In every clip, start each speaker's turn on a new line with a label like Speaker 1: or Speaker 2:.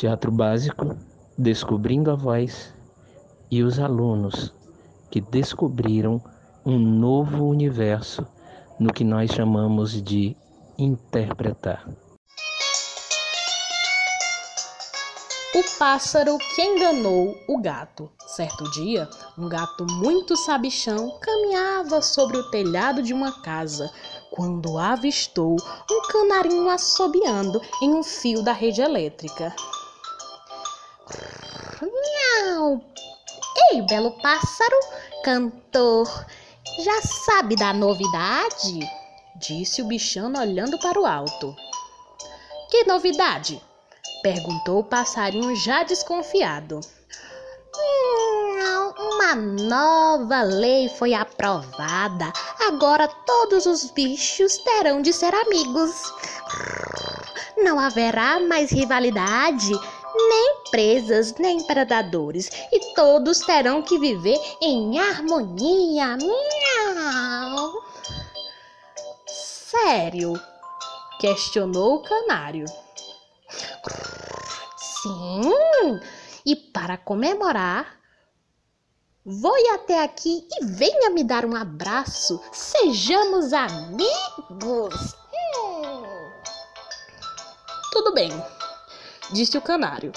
Speaker 1: Teatro Básico, Descobrindo a Voz e os alunos que descobriram um novo universo no que nós chamamos de interpretar.
Speaker 2: O pássaro que enganou o gato. Certo dia, um gato muito sabichão caminhava sobre o telhado de uma casa quando avistou um canarinho assobiando em um fio da rede elétrica.
Speaker 3: Ei, belo pássaro, cantor, já sabe da novidade?
Speaker 2: Disse o bichano olhando para o alto.
Speaker 3: Que novidade?
Speaker 2: Perguntou o passarinho já desconfiado.
Speaker 3: Hum, uma nova lei foi aprovada. Agora todos os bichos terão de ser amigos. Não haverá mais rivalidade, nem presas, nem predadores, e todos terão que viver em harmonia. Miau.
Speaker 2: Sério? questionou o canário.
Speaker 3: Sim, e para comemorar, vou até aqui e venha me dar um abraço. Sejamos amigos. Hum.
Speaker 2: Tudo bem, disse o canário.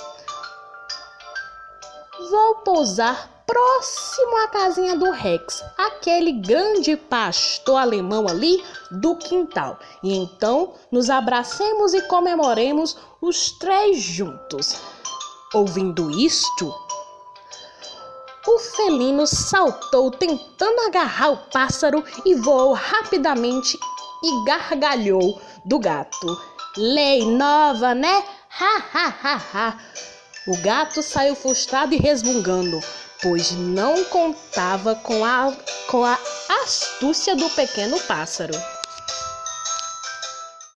Speaker 2: Vou pousar próximo à casinha do Rex, aquele grande pastor alemão ali do quintal. E então nos abracemos e comemoremos os três juntos. Ouvindo isto, o felino saltou tentando agarrar o pássaro e voou rapidamente e gargalhou do gato. Lei nova, né? Ha ha ha ha. O gato saiu frustrado e resmungando, pois não contava com a, com a astúcia do pequeno pássaro.